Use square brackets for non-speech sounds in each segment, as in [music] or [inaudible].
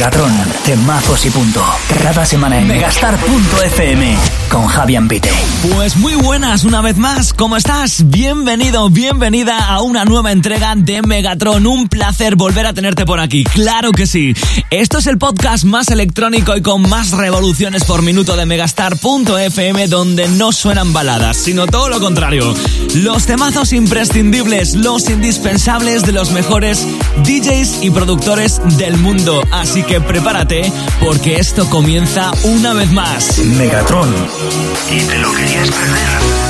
Megatron, temazos y punto. Cada semana en megastar.fm con Javier Pite. Pues muy buenas una vez más, ¿cómo estás? Bienvenido, bienvenida a una nueva entrega de Megatron. Un placer volver a tenerte por aquí, claro que sí. Esto es el podcast más electrónico y con más revoluciones por minuto de megastar.fm donde no suenan baladas, sino todo lo contrario. Los temazos imprescindibles, los indispensables de los mejores DJs y productores del mundo. Así que prepárate porque esto comienza una vez más. Megatron. Y te lo querías perder.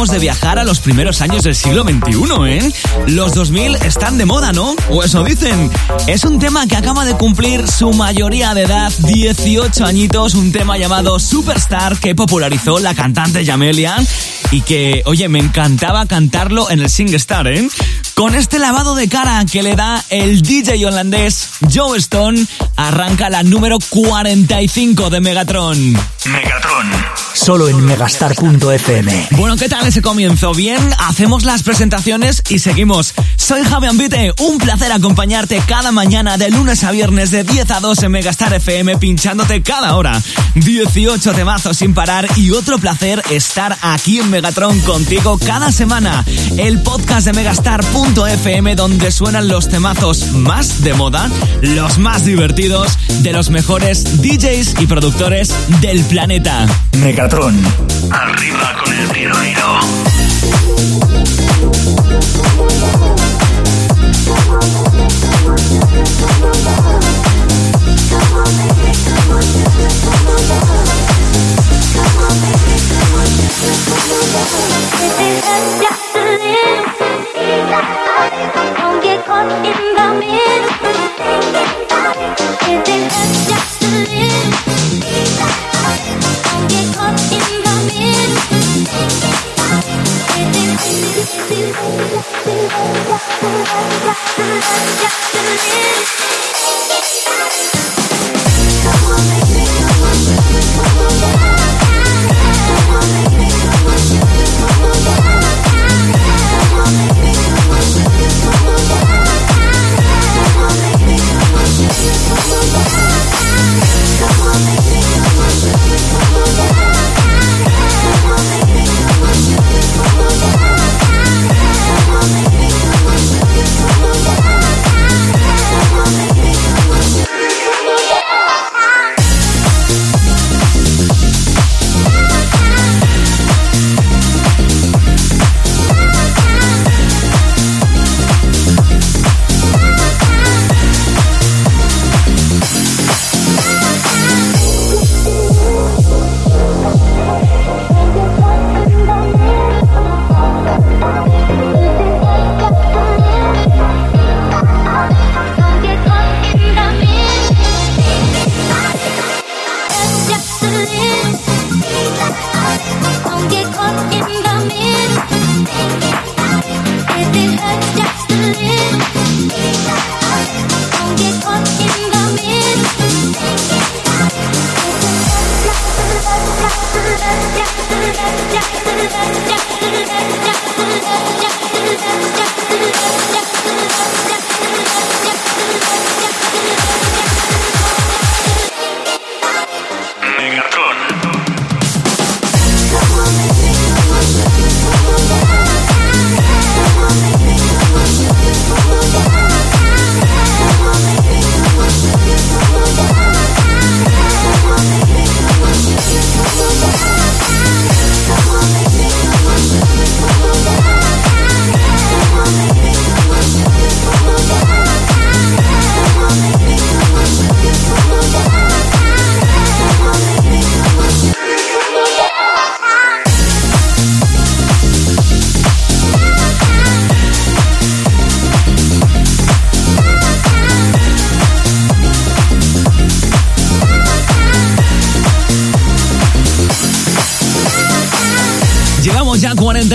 De viajar a los primeros años del siglo XXI, ¿eh? Los 2000 están de moda, ¿no? O eso dicen. Es un tema que acaba de cumplir su mayoría de edad, 18 añitos, un tema llamado Superstar que popularizó la cantante Jamelia y que, oye, me encantaba cantarlo en el SingStar, ¿eh? Con este lavado de cara que le da el DJ holandés Joe Stone, arranca la número 45 de Megatron. Megatron. Solo en megastar.fm. Bueno, ¿qué tal ese comienzo? Bien, hacemos las presentaciones y seguimos. Soy Javi Ambite, un placer acompañarte cada mañana de lunes a viernes de 10 a 2 en Megastar FM pinchándote cada hora. 18 temazos sin parar y otro placer estar aquí en Megatron contigo cada semana. El podcast de Megastar.fm Europa.fm donde suenan los temazos más de moda, los más divertidos, de los mejores DJs y productores del planeta. Megatron. Arriba con el tiroliro. Don't get caught in the middle. Just a little. Don't get caught in the middle. Just a little.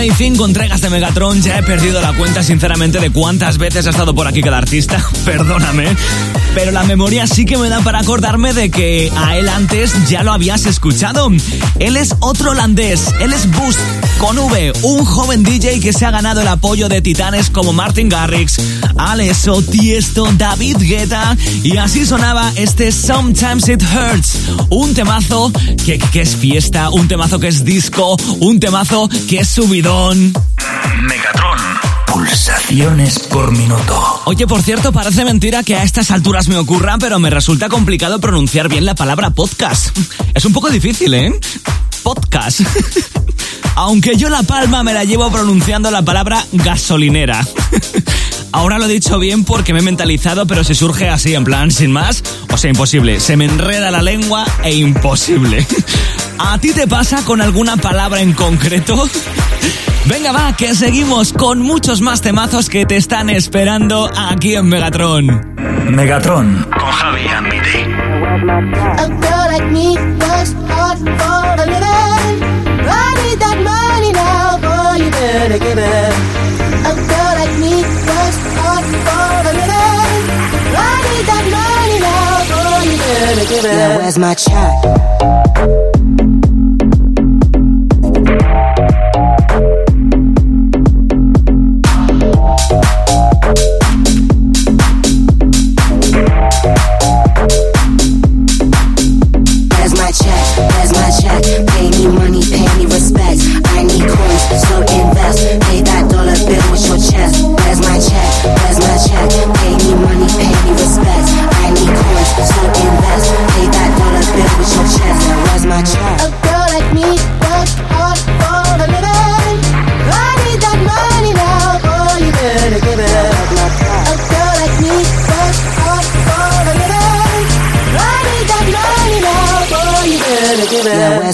Tiro 45 entregas de Megatron. Ya he perdido la cuenta, sinceramente, de cuántas veces ha estado por aquí cada artista. [laughs] Perdóname. Pero la memoria sí que me da para acordarme de que a él antes ya lo habías escuchado. Él es otro holandés. Él es Boost con V, un joven DJ que se ha ganado el apoyo de titanes como Martin Garrix, Alesso, Tiesto, David Guetta y así sonaba este Sometimes It Hurts, un temazo que, que es fiesta, un temazo que es disco, un temazo que es subidón. Megatron. Pulsaciones por minuto. Oye, por cierto, parece mentira que a estas alturas me ocurra, pero me resulta complicado pronunciar bien la palabra podcast. Es un poco difícil, ¿eh? Podcast. [laughs] Aunque yo la palma me la llevo pronunciando la palabra gasolinera. [laughs] Ahora lo he dicho bien porque me he mentalizado, pero si surge así, en plan, sin más, o sea, imposible. Se me enreda la lengua e imposible. [laughs] ¿A ti te pasa con alguna palabra en concreto? Venga, va, que seguimos con muchos más temazos que te están esperando aquí en Megatron. Megatron. Con Javi Ambide. better give it.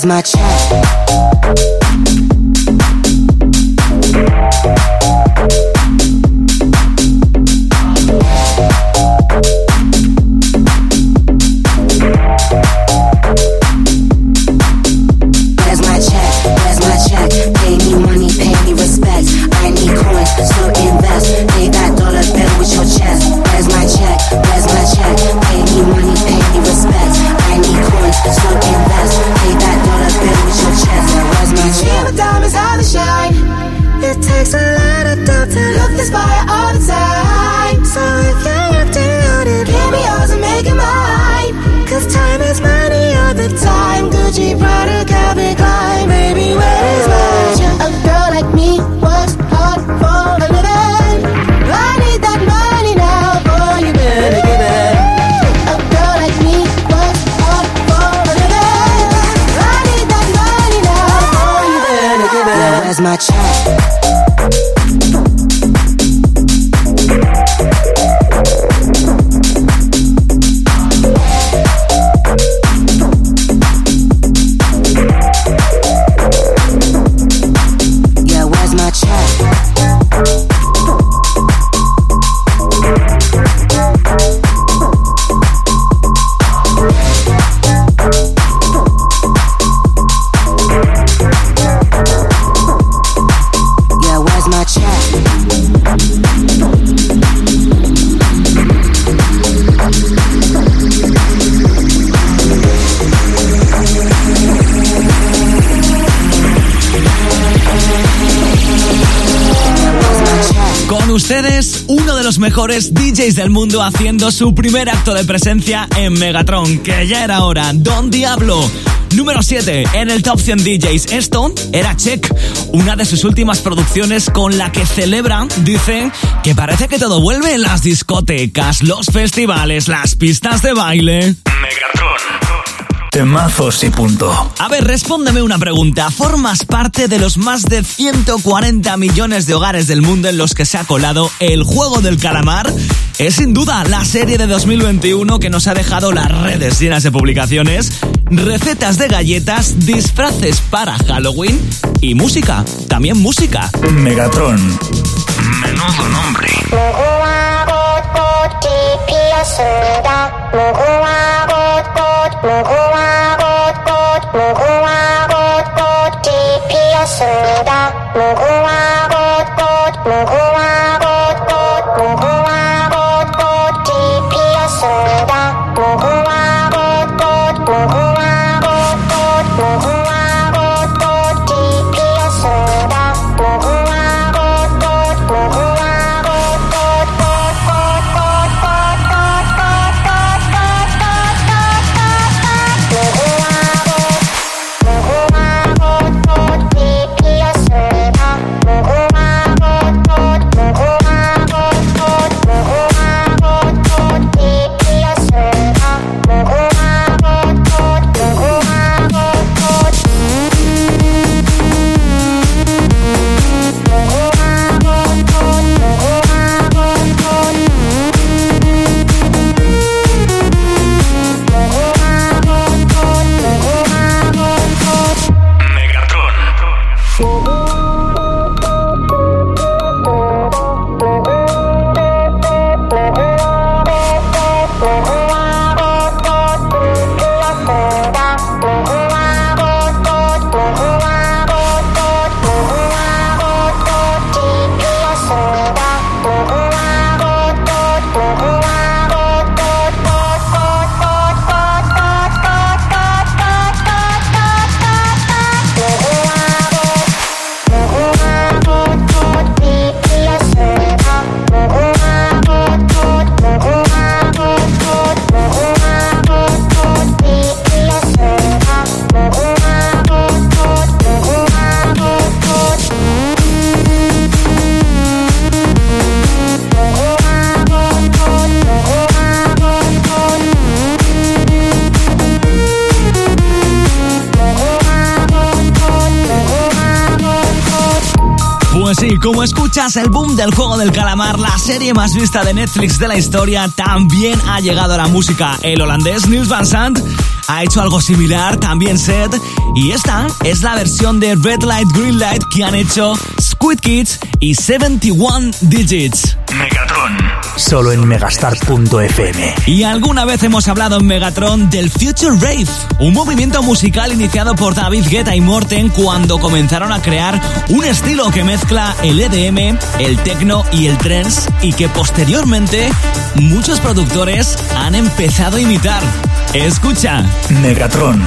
My check? my chat. Mejores DJs del mundo haciendo su primer acto de presencia en Megatron, que ya era hora. Don Diablo. Número 7 en el Top 100 DJs. Esto era Check, una de sus últimas producciones con la que celebra, dicen, que parece que todo vuelve en las discotecas, los festivales, las pistas de baile. Temazos y punto. A ver, respóndeme una pregunta. ¿Formas parte de los más de 140 millones de hogares del mundo en los que se ha colado el juego del calamar? Es sin duda la serie de 2021 que nos ha dejado las redes llenas de publicaciones, recetas de galletas, disfraces para Halloween y música. También música. Megatron. Menudo nombre. 무궁화 꽃꽃 무궁화 꽃꽃 잎 피었습니다 무궁화 como escuchas, el boom del juego del calamar, la serie más vista de Netflix de la historia, también ha llegado a la música. El holandés Niels Van Sant ha hecho algo similar, también Seth, y esta es la versión de Red Light, Green Light que han hecho Squid Kids y 71 Digits. Solo en megastar.fm. Y alguna vez hemos hablado en Megatron del Future Rave, un movimiento musical iniciado por David Guetta y Morten cuando comenzaron a crear un estilo que mezcla el EDM, el techno y el trance y que posteriormente muchos productores han empezado a imitar. Escucha. Megatron.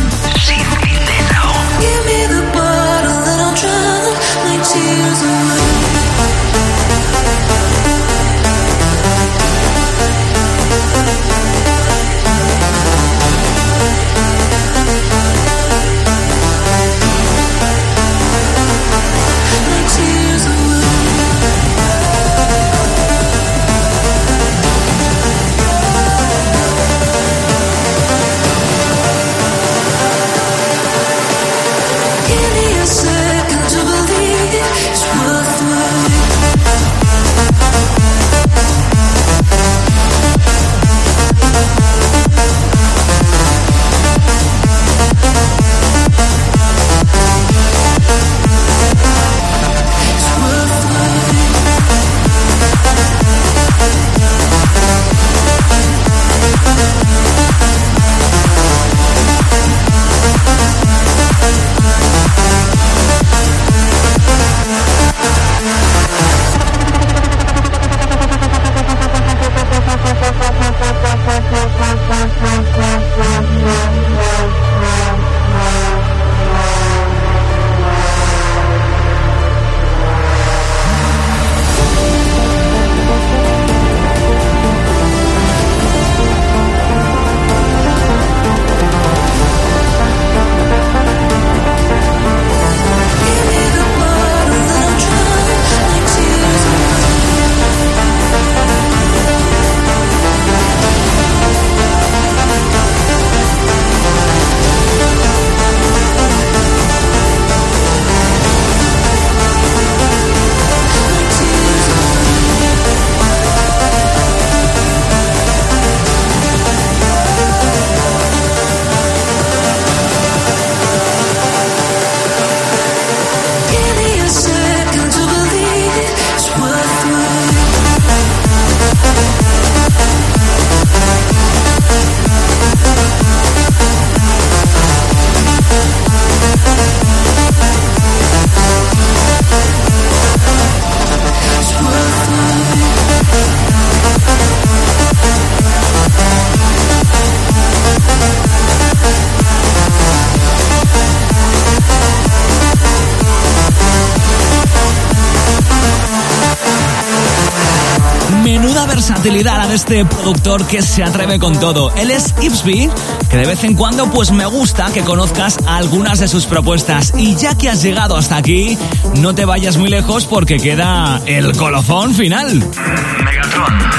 Versatilidad la de este productor que se atreve con todo. Él es Ipsby, que de vez en cuando pues me gusta que conozcas algunas de sus propuestas. Y ya que has llegado hasta aquí, no te vayas muy lejos porque queda el colofón final.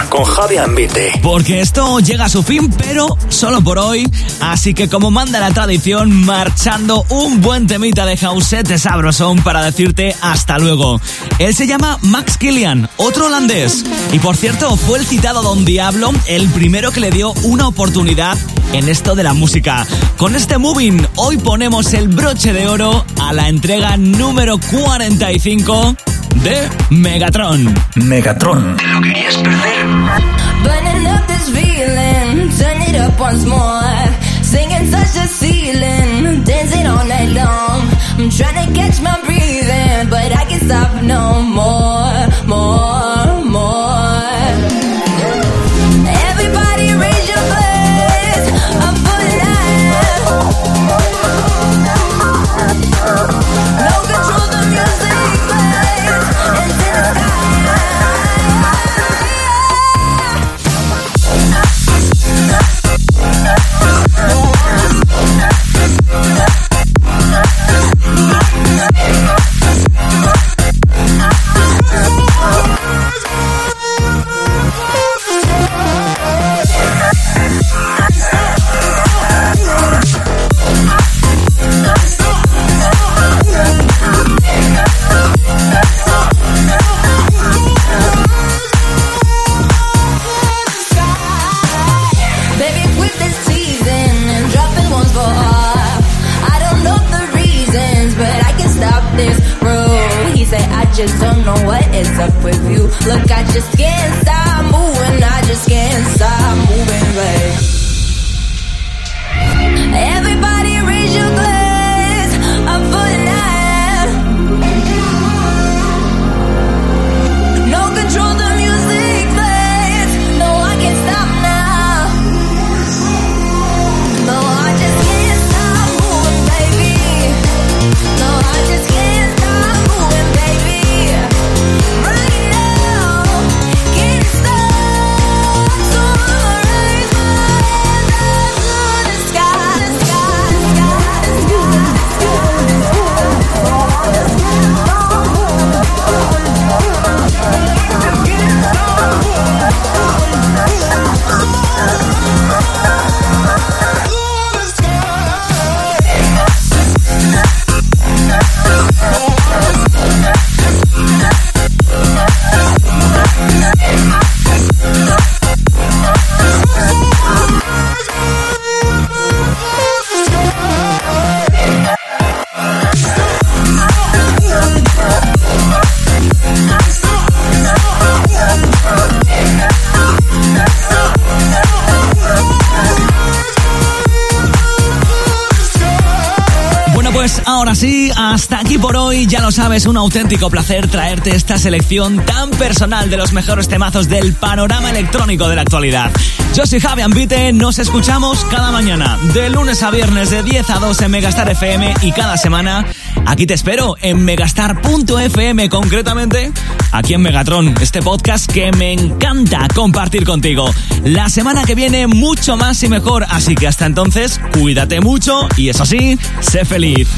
Con Javi Ambite. Porque esto llega a su fin, pero solo por hoy. Así que como manda la tradición, marchando un buen temita de Hauset de Sabrosón para decirte hasta luego. Él se llama Max Killian, otro holandés. Y por cierto, fue el citado Don Diablo el primero que le dio una oportunidad en esto de la música. Con este moving, hoy ponemos el broche de oro a la entrega número 45 de Megatron. Megatron. ¿Te lo querías perder? Burning up this feeling, turn it up once more. Singing touch the ceiling, dancing all night long. I'm trying to catch my breathing, but I can't stop no more, more, just don't know what is up with you. Look, I just can't stop moving. I just can't stop moving, babe. Everybody raise your glass ahora sí, hasta aquí por hoy. Ya lo sabes, un auténtico placer traerte esta selección tan personal de los mejores temazos del panorama electrónico de la actualidad. Yo soy Javi Ambite, nos escuchamos cada mañana, de lunes a viernes de 10 a 2 en Megastar FM y cada semana aquí te espero en megastar.fm concretamente, aquí en Megatron, este podcast que me encanta compartir contigo. La semana que viene mucho más y mejor, así que hasta entonces, cuídate mucho y eso sí, sé feliz.